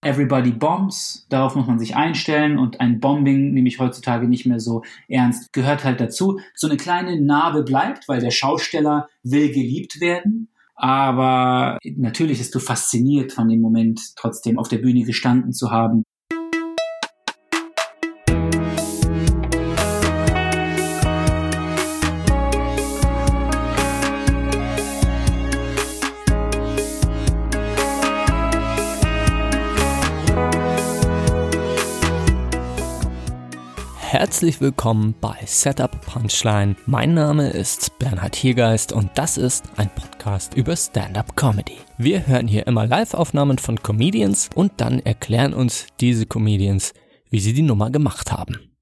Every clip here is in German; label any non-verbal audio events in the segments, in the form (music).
Everybody bombs, darauf muss man sich einstellen und ein Bombing nehme ich heutzutage nicht mehr so ernst, gehört halt dazu. So eine kleine Narbe bleibt, weil der Schausteller will geliebt werden. Aber natürlich bist du fasziniert von dem Moment, trotzdem auf der Bühne gestanden zu haben, Herzlich willkommen bei Setup Punchline. Mein Name ist Bernhard Hiergeist und das ist ein Podcast über Stand-up Comedy. Wir hören hier immer Live-Aufnahmen von Comedians und dann erklären uns diese Comedians, wie sie die Nummer gemacht haben.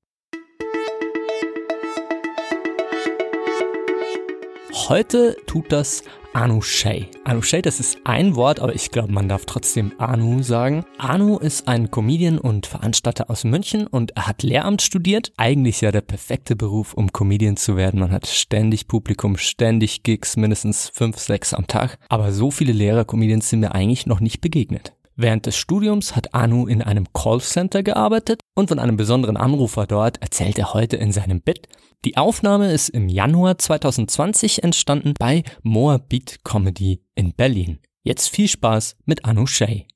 Heute tut das Anu Shay. Anu Shay, das ist ein Wort, aber ich glaube, man darf trotzdem Anu sagen. Anu ist ein Comedian und Veranstalter aus München und er hat Lehramt studiert. Eigentlich ja der perfekte Beruf, um Comedian zu werden. Man hat ständig Publikum, ständig Gigs, mindestens fünf, sechs am Tag. Aber so viele Lehrer-Comedians sind mir eigentlich noch nicht begegnet. Während des Studiums hat Anu in einem Callcenter gearbeitet und von einem besonderen Anrufer dort erzählt er heute in seinem Bit. Die Aufnahme ist im Januar 2020 entstanden bei Moabit Comedy in Berlin. Jetzt viel Spaß mit Anu Shay.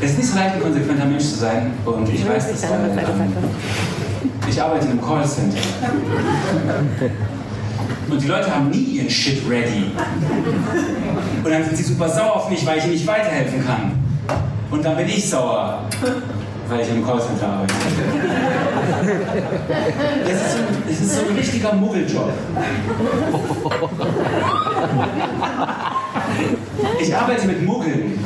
Es ist nicht so leicht, ein konsequenter Mensch zu sein und ich weiß das, ähm, ich arbeite in einem Callcenter. (laughs) Und die Leute haben nie ihren Shit ready. Und dann sind sie super sauer auf mich, weil ich ihnen nicht weiterhelfen kann. Und dann bin ich sauer, weil ich im Callcenter arbeite. Das ist, so, das ist so ein richtiger Muggeljob. Ich arbeite mit Muggeln.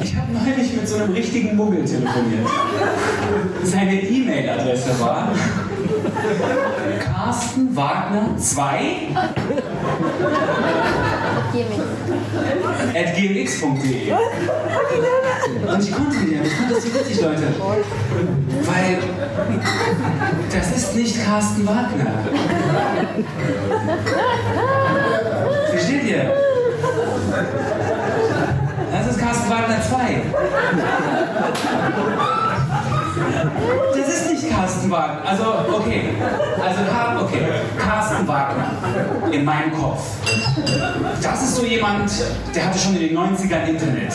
Ich habe neulich mit so einem richtigen Muggel telefoniert. Seine E-Mail-Adresse war (laughs) Carsten Wagner 2 at gmx.de Und ich konnte nicht, ich fand das so witzig, Leute. Weil das ist nicht Carsten Wagner. Versteht ihr? Das ist Carsten Wagner 2. Das ist nicht Carsten Wagner. Also, okay. Also, okay. Carsten Wagner in meinem Kopf. Das ist so jemand, der hatte schon in den 90ern Internet.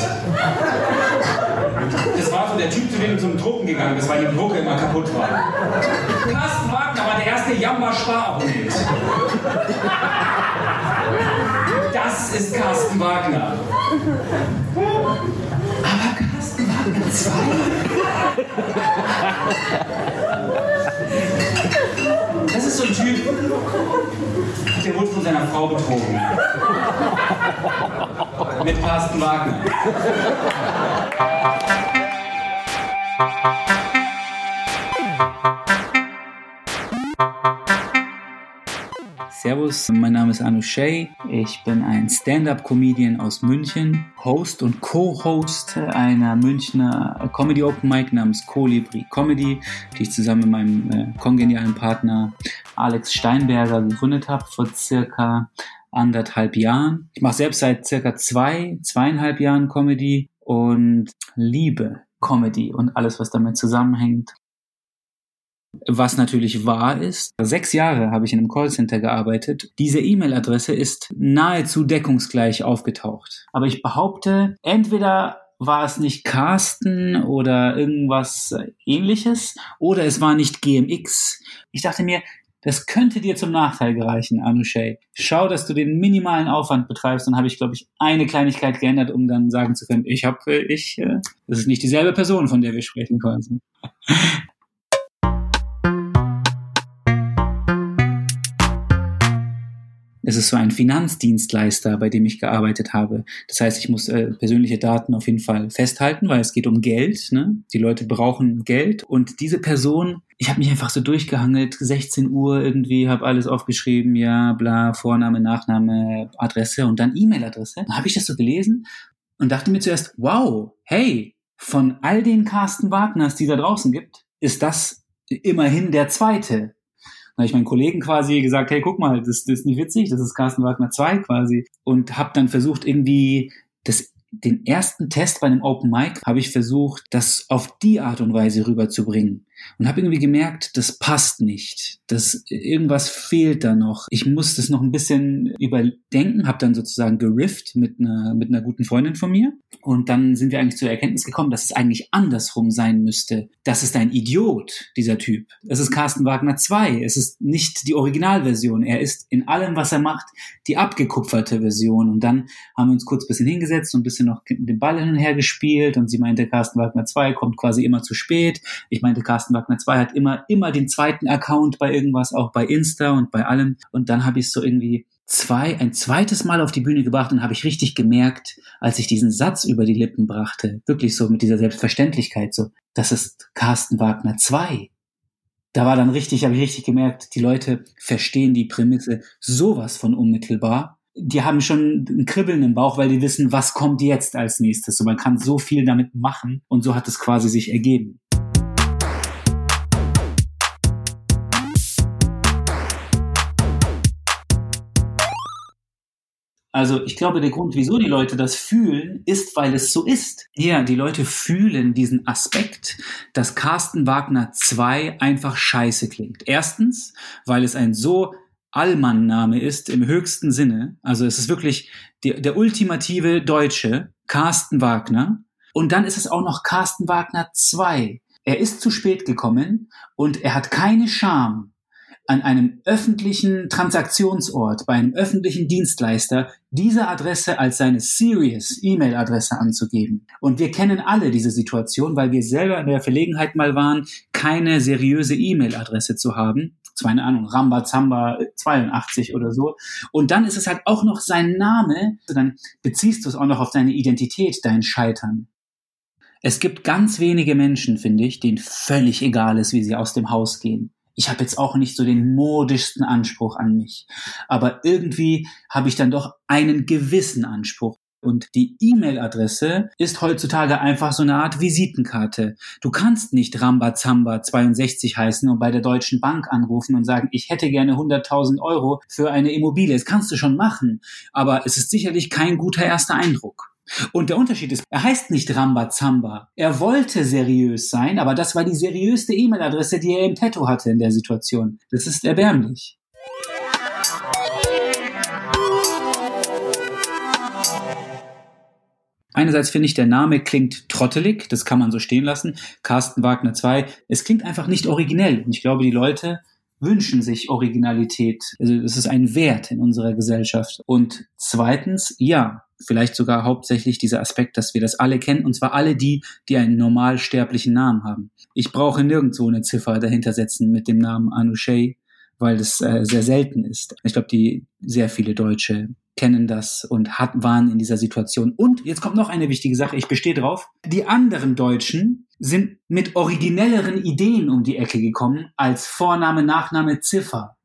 Das war so der Typ, zu dem zum Drucken gegangen bist, weil die Drucke immer kaputt war. Carsten Wagner war der erste Jamba-Sparabonnent. Das ist Carsten Wagner. Aber 2? Das ist so ein Typ, der wurde von seiner Frau betrogen. Mit Carsten Wagner. Servus, mein Name ist Anu Shay. Ich bin ein Stand-up-Comedian aus München, Host und Co-Host einer Münchner Comedy Open Mic namens Colibri Comedy, die ich zusammen mit meinem äh, kongenialen Partner Alex Steinberger gegründet habe vor circa anderthalb Jahren. Ich mache selbst seit circa zwei, zweieinhalb Jahren Comedy und liebe Comedy und alles, was damit zusammenhängt. Was natürlich wahr ist, sechs Jahre habe ich in einem Callcenter gearbeitet. Diese E-Mail-Adresse ist nahezu deckungsgleich aufgetaucht. Aber ich behaupte, entweder war es nicht Carsten oder irgendwas ähnliches oder es war nicht GMX. Ich dachte mir, das könnte dir zum Nachteil gereichen, Anushay. Schau, dass du den minimalen Aufwand betreibst. Dann habe ich, glaube ich, eine Kleinigkeit geändert, um dann sagen zu können, ich habe, ich, äh, das ist nicht dieselbe Person, von der wir sprechen quasi. Es ist so ein Finanzdienstleister, bei dem ich gearbeitet habe. Das heißt, ich muss äh, persönliche Daten auf jeden Fall festhalten, weil es geht um Geld. Ne? Die Leute brauchen Geld. Und diese Person, ich habe mich einfach so durchgehangelt, 16 Uhr irgendwie, habe alles aufgeschrieben, ja, bla, Vorname, Nachname, Adresse und dann E-Mail-Adresse. Dann habe ich das so gelesen und dachte mir zuerst, wow, hey, von all den Carsten Wagners, die da draußen gibt, ist das immerhin der zweite. Habe ich meinen Kollegen quasi gesagt, hey, guck mal, das, das ist nicht witzig, das ist Carsten Wagner 2 quasi. Und habe dann versucht, irgendwie das den ersten Test bei einem Open Mic habe ich versucht, das auf die Art und Weise rüberzubringen und habe irgendwie gemerkt, das passt nicht, dass irgendwas fehlt da noch. Ich muss das noch ein bisschen überdenken, habe dann sozusagen gerifft mit einer mit einer guten Freundin von mir und dann sind wir eigentlich zur Erkenntnis gekommen, dass es eigentlich andersrum sein müsste. Das ist ein Idiot, dieser Typ. Es ist Carsten Wagner 2, es ist nicht die Originalversion, er ist in allem, was er macht, die abgekupferte Version und dann haben wir uns kurz ein bisschen hingesetzt und ein bisschen noch mit dem Ball hin und her gespielt und sie meinte, Carsten Wagner 2 kommt quasi immer zu spät. Ich meinte, Carsten Carsten Wagner 2 hat immer, immer den zweiten Account bei irgendwas, auch bei Insta und bei allem. Und dann habe ich so irgendwie zwei, ein zweites Mal auf die Bühne gebracht und habe ich richtig gemerkt, als ich diesen Satz über die Lippen brachte, wirklich so mit dieser Selbstverständlichkeit, so, das ist Carsten Wagner 2. Da war dann richtig, habe ich richtig gemerkt, die Leute verstehen die Prämisse sowas von unmittelbar. Die haben schon ein Kribbeln im Bauch, weil die wissen, was kommt jetzt als nächstes. So, man kann so viel damit machen und so hat es quasi sich ergeben. Also ich glaube, der Grund, wieso die Leute das fühlen, ist, weil es so ist. Ja, die Leute fühlen diesen Aspekt, dass Carsten Wagner 2 einfach scheiße klingt. Erstens, weil es ein so Allmann-Name ist im höchsten Sinne. Also es ist wirklich die, der ultimative Deutsche, Carsten Wagner. Und dann ist es auch noch Carsten Wagner 2. Er ist zu spät gekommen und er hat keine Scham, an einem öffentlichen Transaktionsort, bei einem öffentlichen Dienstleister, diese Adresse als seine Serious E-Mail-Adresse anzugeben. Und wir kennen alle diese Situation, weil wir selber in der Verlegenheit mal waren, keine seriöse E-Mail-Adresse zu haben. Zwar eine Ahnung, Rambazamba 82 oder so. Und dann ist es halt auch noch sein Name. Dann beziehst du es auch noch auf deine Identität, dein Scheitern. Es gibt ganz wenige Menschen, finde ich, denen völlig egal ist, wie sie aus dem Haus gehen ich habe jetzt auch nicht so den modischsten Anspruch an mich. Aber irgendwie habe ich dann doch einen gewissen Anspruch. Und die E-Mail-Adresse ist heutzutage einfach so eine Art Visitenkarte. Du kannst nicht Rambazamba 62 heißen und bei der Deutschen Bank anrufen und sagen, ich hätte gerne 100.000 Euro für eine Immobilie. Das kannst du schon machen, aber es ist sicherlich kein guter erster Eindruck. Und der Unterschied ist, er heißt nicht Rambazamba. Er wollte seriös sein, aber das war die seriöste E-Mail-Adresse, die er im Petto hatte in der Situation. Das ist erbärmlich. Einerseits finde ich, der Name klingt trottelig, das kann man so stehen lassen. Carsten Wagner 2. Es klingt einfach nicht originell. Und ich glaube, die Leute wünschen sich Originalität. Also es ist ein Wert in unserer Gesellschaft. Und zweitens, ja, vielleicht sogar hauptsächlich dieser Aspekt, dass wir das alle kennen, und zwar alle die, die einen normalsterblichen Namen haben. Ich brauche nirgendwo eine Ziffer dahinter setzen mit dem Namen Anushay, weil das äh, sehr selten ist. Ich glaube, die sehr viele Deutsche kennen das und hat, waren in dieser Situation. Und jetzt kommt noch eine wichtige Sache, ich bestehe drauf. Die anderen Deutschen sind mit originelleren Ideen um die Ecke gekommen als Vorname, Nachname, Ziffer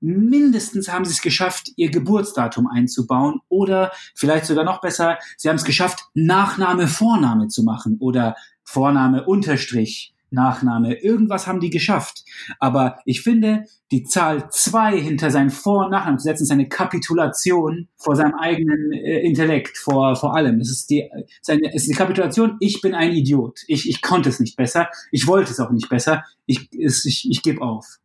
mindestens haben sie es geschafft, ihr Geburtsdatum einzubauen oder vielleicht sogar noch besser, sie haben es geschafft, Nachname, Vorname zu machen oder Vorname, Unterstrich, Nachname. Irgendwas haben die geschafft. Aber ich finde, die Zahl zwei hinter seinen Vor- und Nachnamen zu setzen, ist eine Kapitulation vor seinem eigenen äh, Intellekt, vor, vor allem. Es ist, die, es, ist eine, es ist die Kapitulation, ich bin ein Idiot. Ich, ich konnte es nicht besser. Ich wollte es auch nicht besser. Ich, es, ich, ich gebe auf.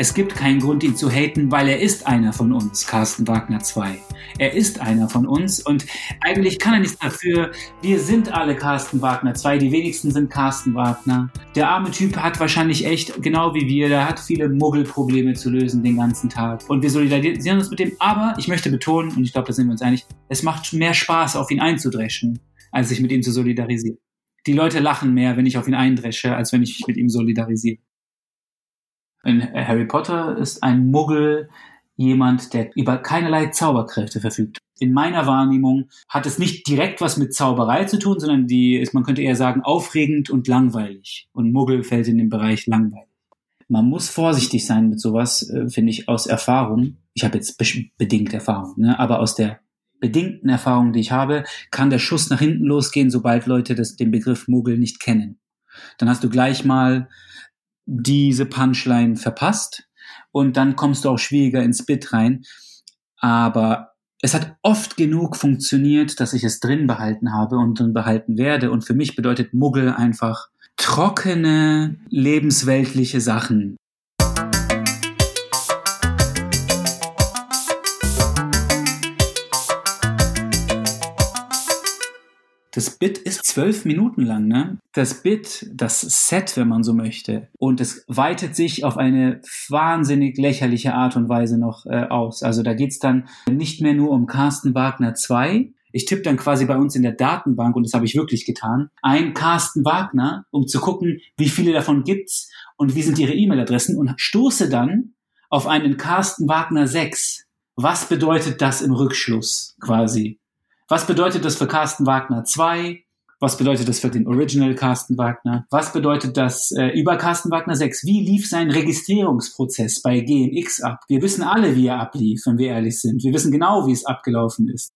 Es gibt keinen Grund, ihn zu haten, weil er ist einer von uns, Carsten Wagner 2. Er ist einer von uns und eigentlich kann er nichts dafür. Wir sind alle Carsten Wagner 2, die wenigsten sind Carsten Wagner. Der arme Typ hat wahrscheinlich echt, genau wie wir, der hat viele Muggelprobleme zu lösen den ganzen Tag. Und wir solidarisieren uns mit dem, aber ich möchte betonen, und ich glaube, da sind wir uns einig, es macht mehr Spaß, auf ihn einzudreschen, als sich mit ihm zu solidarisieren. Die Leute lachen mehr, wenn ich auf ihn eindresche, als wenn ich mich mit ihm solidarisiere. In Harry Potter ist ein Muggel jemand, der über keinerlei Zauberkräfte verfügt. In meiner Wahrnehmung hat es nicht direkt was mit Zauberei zu tun, sondern die ist, man könnte eher sagen, aufregend und langweilig. Und Muggel fällt in den Bereich langweilig. Man muss vorsichtig sein mit sowas, äh, finde ich, aus Erfahrung. Ich habe jetzt bedingt Erfahrung, ne? aber aus der bedingten Erfahrungen, die ich habe, kann der Schuss nach hinten losgehen, sobald Leute das, den Begriff Muggel nicht kennen. Dann hast du gleich mal diese Punchline verpasst und dann kommst du auch schwieriger ins Bit rein. Aber es hat oft genug funktioniert, dass ich es drin behalten habe und drin behalten werde. Und für mich bedeutet Muggel einfach trockene, lebensweltliche Sachen. Das Bit ist zwölf Minuten lang, ne? Das Bit, das Set, wenn man so möchte. Und es weitet sich auf eine wahnsinnig lächerliche Art und Weise noch äh, aus. Also da geht's dann nicht mehr nur um Carsten Wagner 2, ich tippe dann quasi bei uns in der Datenbank, und das habe ich wirklich getan, ein Carsten Wagner, um zu gucken, wie viele davon gibt's und wie sind ihre E-Mail-Adressen und stoße dann auf einen Carsten Wagner 6. Was bedeutet das im Rückschluss quasi? Was bedeutet das für Carsten Wagner 2? Was bedeutet das für den Original Carsten Wagner? Was bedeutet das äh, über Carsten Wagner 6? Wie lief sein Registrierungsprozess bei GMX ab? Wir wissen alle, wie er ablief, wenn wir ehrlich sind. Wir wissen genau, wie es abgelaufen ist.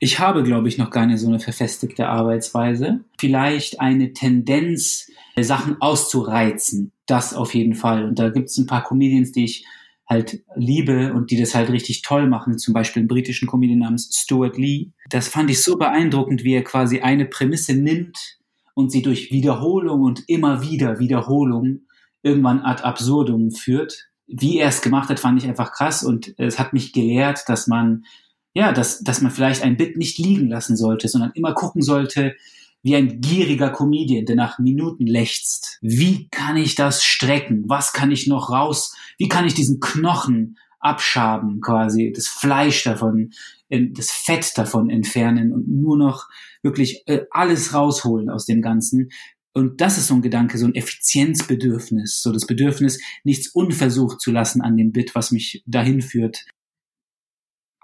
Ich habe, glaube ich, noch gar nicht so eine verfestigte Arbeitsweise. Vielleicht eine Tendenz, Sachen auszureizen. Das auf jeden Fall. Und da gibt es ein paar Comedians, die ich halt liebe und die das halt richtig toll machen, zum Beispiel einen britischen Comedian namens Stuart Lee. Das fand ich so beeindruckend, wie er quasi eine Prämisse nimmt und sie durch Wiederholung und immer wieder Wiederholung irgendwann ad absurdum führt. Wie er es gemacht hat, fand ich einfach krass und es hat mich gelehrt, dass man, ja, dass, dass man vielleicht ein Bit nicht liegen lassen sollte, sondern immer gucken sollte, wie ein gieriger Comedian, der nach Minuten lechzt. Wie kann ich das strecken? Was kann ich noch raus? Wie kann ich diesen Knochen abschaben quasi, das Fleisch davon, das Fett davon entfernen und nur noch wirklich äh, alles rausholen aus dem Ganzen. Und das ist so ein Gedanke, so ein Effizienzbedürfnis, so das Bedürfnis, nichts unversucht zu lassen an dem Bit, was mich dahin führt,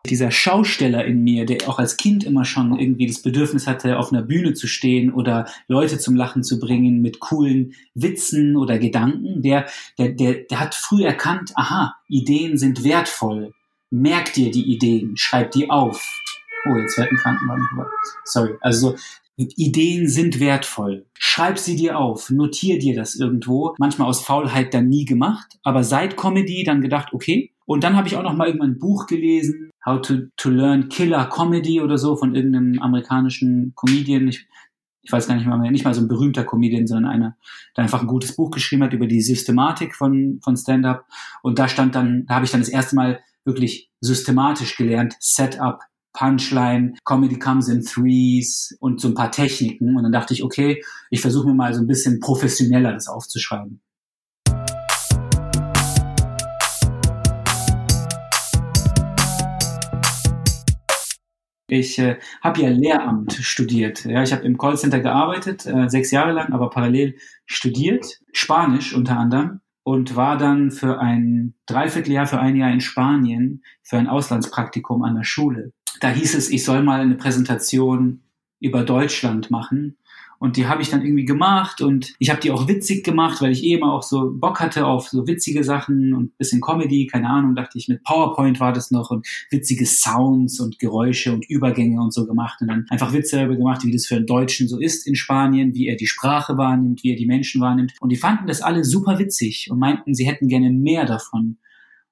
dieser Schausteller in mir, der auch als Kind immer schon irgendwie das Bedürfnis hatte, auf einer Bühne zu stehen oder Leute zum Lachen zu bringen mit coolen Witzen oder Gedanken, der, der, der, der hat früh erkannt, aha, Ideen sind wertvoll. Merk dir die Ideen, schreib die auf. Oh, jetzt fährt ein Krankenwagen. Sorry. Also so, Ideen sind wertvoll. Schreib sie dir auf, notier dir das irgendwo. Manchmal aus Faulheit dann nie gemacht, aber seit Comedy dann gedacht, okay. Und dann habe ich auch noch mal irgendwann ein Buch gelesen, How to, to Learn Killer Comedy oder so von irgendeinem amerikanischen Comedian. Ich, ich weiß gar nicht mal mehr, nicht mal so ein berühmter Comedian, sondern einer, der einfach ein gutes Buch geschrieben hat über die Systematik von, von Stand-up. Und da stand dann, da habe ich dann das erste Mal wirklich systematisch gelernt, Setup, Punchline, Comedy comes in threes und so ein paar Techniken. Und dann dachte ich, okay, ich versuche mir mal so ein bisschen professioneller das aufzuschreiben. Ich äh, habe ja Lehramt studiert. Ja, ich habe im Callcenter gearbeitet, äh, sechs Jahre lang, aber parallel studiert, Spanisch unter anderem und war dann für ein Dreivierteljahr, für ein Jahr in Spanien für ein Auslandspraktikum an der Schule da hieß es, ich soll mal eine Präsentation über Deutschland machen. Und die habe ich dann irgendwie gemacht und ich habe die auch witzig gemacht, weil ich eh immer auch so Bock hatte auf so witzige Sachen und bisschen Comedy, keine Ahnung, dachte ich, mit PowerPoint war das noch und witzige Sounds und Geräusche und Übergänge und so gemacht und dann einfach Witze darüber gemacht, wie das für einen Deutschen so ist in Spanien, wie er die Sprache wahrnimmt, wie er die Menschen wahrnimmt. Und die fanden das alle super witzig und meinten, sie hätten gerne mehr davon.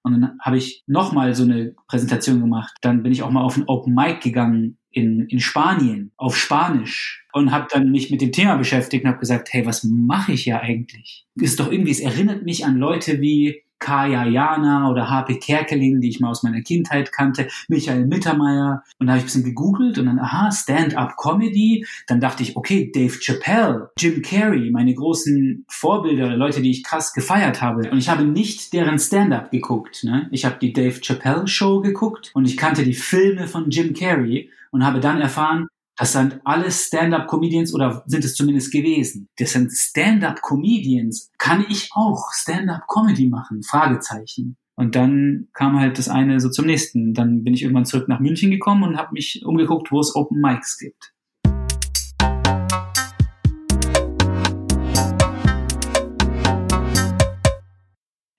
Und dann habe ich nochmal so eine Präsentation gemacht. Dann bin ich auch mal auf ein Open Mic gegangen in, in Spanien, auf Spanisch. Und habe dann mich mit dem Thema beschäftigt und habe gesagt, hey, was mache ich ja eigentlich? Ist doch irgendwie, es erinnert mich an Leute wie Kaya Jana oder HP Kerkeling, die ich mal aus meiner Kindheit kannte, Michael Mittermeier. Und da habe ich ein bisschen gegoogelt und dann, aha, Stand-up-Comedy. Dann dachte ich, okay, Dave Chappelle, Jim Carrey, meine großen Vorbilder, Leute, die ich krass gefeiert habe. Und ich habe nicht deren Stand-up geguckt. Ne? Ich habe die Dave Chappelle Show geguckt und ich kannte die Filme von Jim Carrey und habe dann erfahren, das sind alles Stand-up-Comedians oder sind es zumindest gewesen. Das sind Stand-up-Comedians. Kann ich auch Stand-up-Comedy machen? Fragezeichen. Und dann kam halt das eine so zum nächsten. Dann bin ich irgendwann zurück nach München gekommen und habe mich umgeguckt, wo es Open Mics gibt.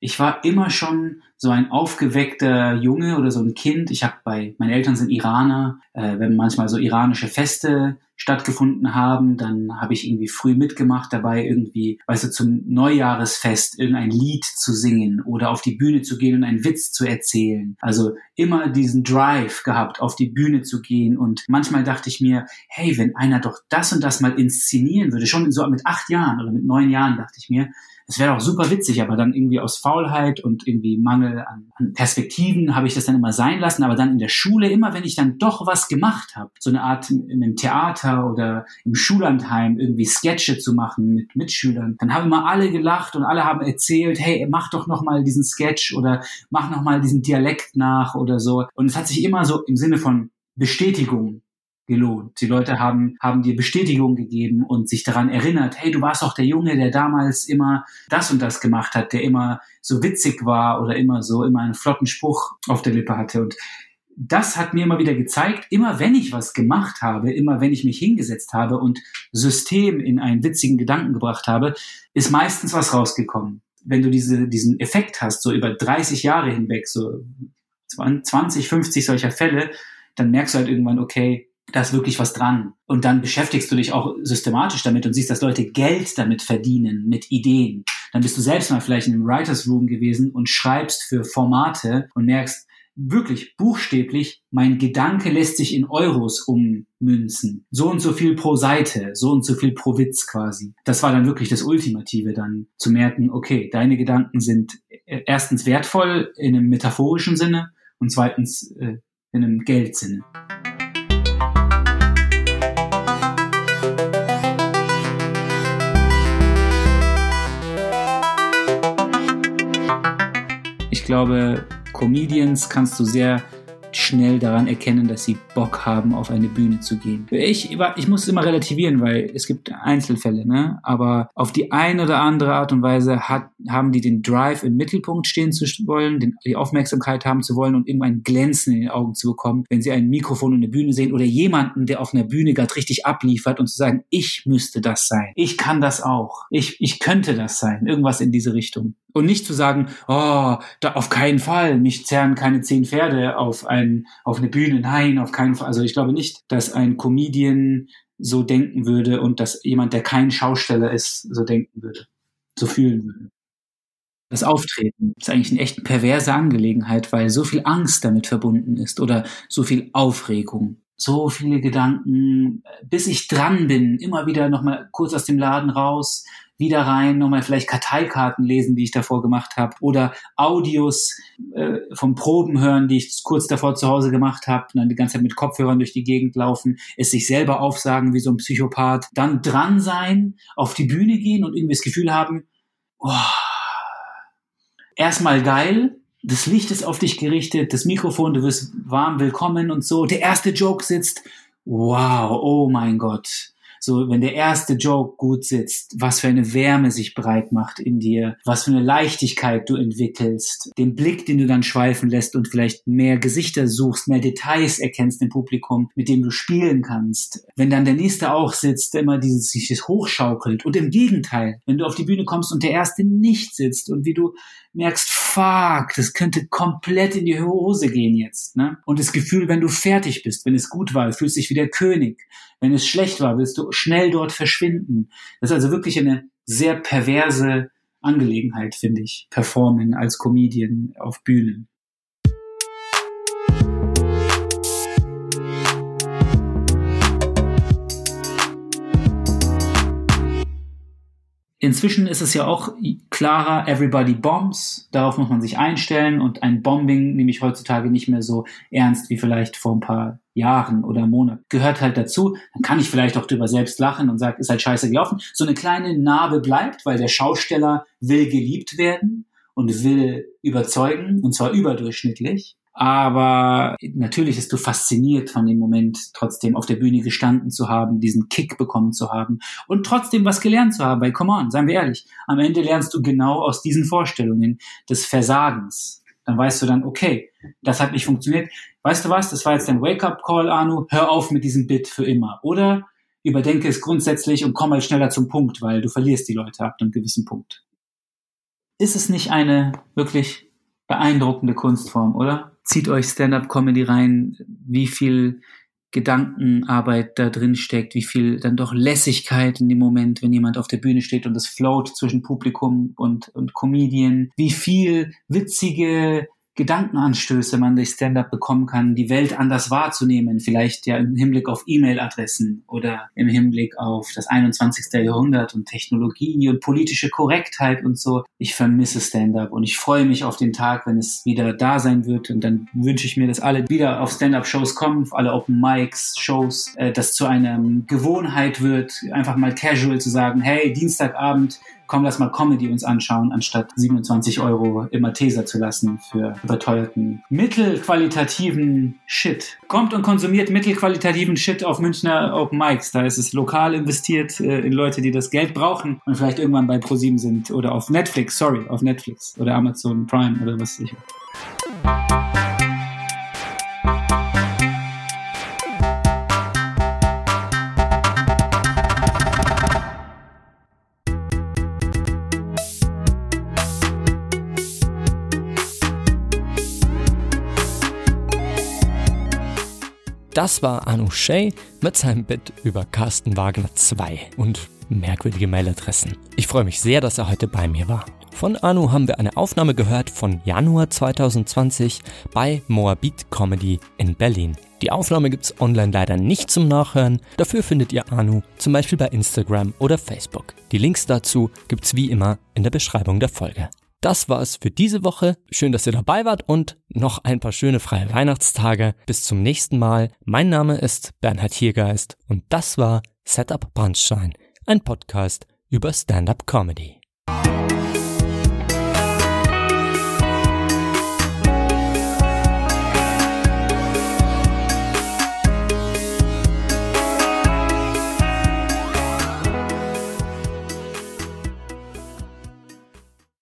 Ich war immer schon so ein aufgeweckter Junge oder so ein Kind. Ich habe bei, meine Eltern sind Iraner, äh, wenn manchmal so iranische Feste stattgefunden haben, dann habe ich irgendwie früh mitgemacht dabei, irgendwie, weißt du, zum Neujahresfest irgendein Lied zu singen oder auf die Bühne zu gehen und einen Witz zu erzählen. Also immer diesen Drive gehabt, auf die Bühne zu gehen und manchmal dachte ich mir, hey, wenn einer doch das und das mal inszenieren würde, schon so mit acht Jahren oder mit neun Jahren dachte ich mir, es wäre auch super witzig, aber dann irgendwie aus Faulheit und irgendwie Mangel an, an Perspektiven habe ich das dann immer sein lassen. Aber dann in der Schule, immer wenn ich dann doch was gemacht habe, so eine Art in einem Theater oder im Schullandheim irgendwie Sketche zu machen mit Mitschülern, dann haben immer alle gelacht und alle haben erzählt, hey, mach doch noch mal diesen Sketch oder mach noch mal diesen Dialekt nach oder so. Und es hat sich immer so im Sinne von Bestätigung gelohnt. Die Leute haben, haben dir Bestätigung gegeben und sich daran erinnert, hey, du warst doch der Junge, der damals immer das und das gemacht hat, der immer so witzig war oder immer so, immer einen flotten Spruch auf der Lippe hatte. Und das hat mir immer wieder gezeigt, immer wenn ich was gemacht habe, immer wenn ich mich hingesetzt habe und System in einen witzigen Gedanken gebracht habe, ist meistens was rausgekommen. Wenn du diese, diesen Effekt hast, so über 30 Jahre hinweg, so 20, 50 solcher Fälle, dann merkst du halt irgendwann, okay, da ist wirklich was dran. Und dann beschäftigst du dich auch systematisch damit und siehst, dass Leute Geld damit verdienen, mit Ideen. Dann bist du selbst mal vielleicht in einem Writers Room gewesen und schreibst für Formate und merkst, wirklich buchstäblich, mein Gedanke lässt sich in Euros ummünzen. So und so viel pro Seite, so und so viel pro Witz quasi. Das war dann wirklich das Ultimative, dann zu merken, okay, deine Gedanken sind erstens wertvoll in einem metaphorischen Sinne und zweitens äh, in einem Geldsinne. Glaube, Comedians kannst du sehr schnell daran erkennen, dass sie Bock haben, auf eine Bühne zu gehen. Ich, ich muss immer relativieren, weil es gibt Einzelfälle, ne? Aber auf die eine oder andere Art und Weise hat, haben die den Drive im Mittelpunkt stehen zu wollen, den, die Aufmerksamkeit haben zu wollen und irgendwann Glänzen in den Augen zu bekommen, wenn sie ein Mikrofon und eine Bühne sehen oder jemanden, der auf einer Bühne gerade richtig abliefert und zu sagen, ich müsste das sein. Ich kann das auch. Ich, ich könnte das sein. Irgendwas in diese Richtung. Und nicht zu sagen, oh, da auf keinen Fall, mich zerren keine zehn Pferde auf ein, auf eine Bühne. Nein, auf keinen Fall. Also ich glaube nicht, dass ein Comedian so denken würde und dass jemand, der kein Schausteller ist, so denken würde, so fühlen würde. Das Auftreten ist eigentlich eine echt perverse Angelegenheit, weil so viel Angst damit verbunden ist oder so viel Aufregung so viele Gedanken, bis ich dran bin, immer wieder nochmal kurz aus dem Laden raus, wieder rein, nochmal vielleicht Karteikarten lesen, die ich davor gemacht habe, oder Audios äh, vom Proben hören, die ich kurz davor zu Hause gemacht habe, dann die ganze Zeit mit Kopfhörern durch die Gegend laufen, es sich selber aufsagen wie so ein Psychopath, dann dran sein, auf die Bühne gehen und irgendwie das Gefühl haben, oh, erstmal geil, das Licht ist auf dich gerichtet, das Mikrofon, du wirst warm willkommen und so, der erste Joke sitzt, wow, oh mein Gott, so, wenn der erste Joke gut sitzt, was für eine Wärme sich breit macht in dir, was für eine Leichtigkeit du entwickelst, den Blick, den du dann schweifen lässt und vielleicht mehr Gesichter suchst, mehr Details erkennst im Publikum, mit dem du spielen kannst. Wenn dann der nächste auch sitzt, der immer dieses sich hochschaukelt und im Gegenteil, wenn du auf die Bühne kommst und der erste nicht sitzt und wie du merkst, fuck, das könnte komplett in die Hose gehen jetzt, ne? Und das Gefühl, wenn du fertig bist, wenn es gut war, fühlst dich wie der König. Wenn es schlecht war, willst du schnell dort verschwinden. Das ist also wirklich eine sehr perverse Angelegenheit, finde ich, performen als Comedian auf Bühnen. Inzwischen ist es ja auch klarer, everybody bombs. Darauf muss man sich einstellen und ein Bombing nehme ich heutzutage nicht mehr so ernst wie vielleicht vor ein paar Jahren oder Monaten. Gehört halt dazu. Dann kann ich vielleicht auch drüber selbst lachen und sagen, ist halt scheiße gelaufen. So eine kleine Narbe bleibt, weil der Schausteller will geliebt werden und will überzeugen und zwar überdurchschnittlich. Aber natürlich bist du fasziniert von dem Moment, trotzdem auf der Bühne gestanden zu haben, diesen Kick bekommen zu haben und trotzdem was gelernt zu haben. Weil, come on, seien wir ehrlich, am Ende lernst du genau aus diesen Vorstellungen des Versagens. Dann weißt du dann, okay, das hat nicht funktioniert. Weißt du was, das war jetzt dein Wake-up-Call, Arno, hör auf mit diesem Bit für immer. Oder überdenke es grundsätzlich und komm mal schneller zum Punkt, weil du verlierst die Leute ab einem gewissen Punkt. ist es nicht eine wirklich beeindruckende Kunstform, oder? Zieht euch Stand-up-Comedy rein, wie viel Gedankenarbeit da drin steckt, wie viel dann doch Lässigkeit in dem Moment, wenn jemand auf der Bühne steht und es float zwischen Publikum und, und Comedian, wie viel witzige Gedankenanstöße man durch Stand-up bekommen kann, die Welt anders wahrzunehmen, vielleicht ja im Hinblick auf E-Mail-Adressen oder im Hinblick auf das 21. Jahrhundert und Technologie und politische Korrektheit und so. Ich vermisse Stand-up und ich freue mich auf den Tag, wenn es wieder da sein wird und dann wünsche ich mir, dass alle wieder auf Stand-up-Shows kommen, alle Open Mics, Shows, äh, das zu einer Gewohnheit wird, einfach mal casual zu sagen, hey, Dienstagabend, komm, lass mal Comedy uns anschauen, anstatt 27 Euro immer Teser zu lassen für überteuerten, mittelqualitativen Shit. Kommt und konsumiert mittelqualitativen Shit auf Münchner Open Mics. Da ist es lokal investiert äh, in Leute, die das Geld brauchen und vielleicht irgendwann bei ProSieben sind oder auf Netflix, sorry, auf Netflix oder Amazon Prime oder was ich. Das war Anu Shay mit seinem Bit über Carsten Wagner 2 und merkwürdige Mailadressen. Ich freue mich sehr, dass er heute bei mir war. Von Anu haben wir eine Aufnahme gehört von Januar 2020 bei Moabit Comedy in Berlin. Die Aufnahme gibt's online leider nicht zum Nachhören, dafür findet ihr Anu zum Beispiel bei Instagram oder Facebook. Die Links dazu gibt's wie immer in der Beschreibung der Folge. Das war's für diese Woche. Schön, dass ihr dabei wart und noch ein paar schöne freie Weihnachtstage. Bis zum nächsten Mal. Mein Name ist Bernhard Hiergeist und das war Setup Brandstein, ein Podcast über Stand-up Comedy.